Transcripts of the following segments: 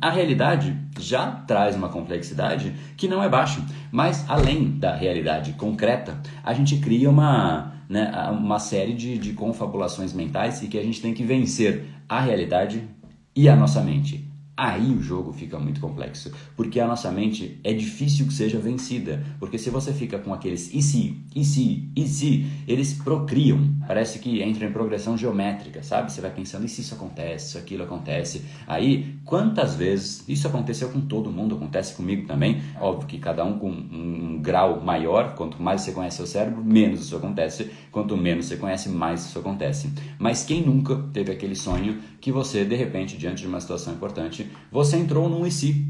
A realidade já traz uma complexidade que não é baixa, mas além da realidade concreta, a gente cria uma, né, uma série de, de confabulações mentais e que a gente tem que vencer a realidade e a nossa mente. Aí o jogo fica muito complexo, porque a nossa mente é difícil que seja vencida, porque se você fica com aqueles e se, e se, e se, eles procriam, parece que entra em progressão geométrica, sabe? Você vai pensando, e se isso acontece, se aquilo acontece. Aí, quantas vezes, isso aconteceu com todo mundo, acontece comigo também, óbvio que cada um com um grau maior, quanto mais você conhece seu cérebro, menos isso acontece, quanto menos você conhece, mais isso acontece. Mas quem nunca teve aquele sonho que você, de repente, diante de uma situação importante, você entrou num IC.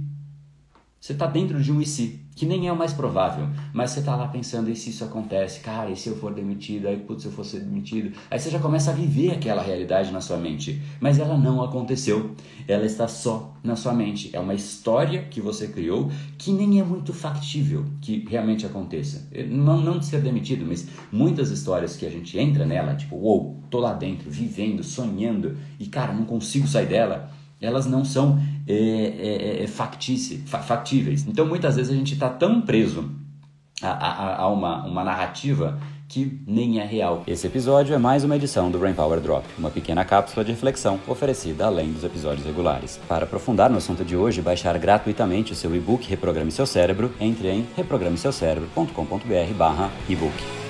Você está dentro de um IC, que nem é o mais provável, mas você está lá pensando, e se isso acontece? Cara, e se eu for demitido? Aí, putz, se eu for ser demitido? Aí você já começa a viver aquela realidade na sua mente, mas ela não aconteceu, ela está só na sua mente. É uma história que você criou que nem é muito factível que realmente aconteça. Não, não de ser demitido, mas muitas histórias que a gente entra nela, tipo, uou, wow, tô lá dentro, vivendo, sonhando, e cara, não consigo sair dela elas não são é, é, é, factíveis. Então, muitas vezes a gente está tão preso a, a, a uma, uma narrativa que nem é real. Esse episódio é mais uma edição do Brain Power Drop, uma pequena cápsula de reflexão oferecida além dos episódios regulares. Para aprofundar no assunto de hoje baixar gratuitamente o seu e-book Reprograme Seu Cérebro, entre em reprogrameseucerebro.com.br/ebook.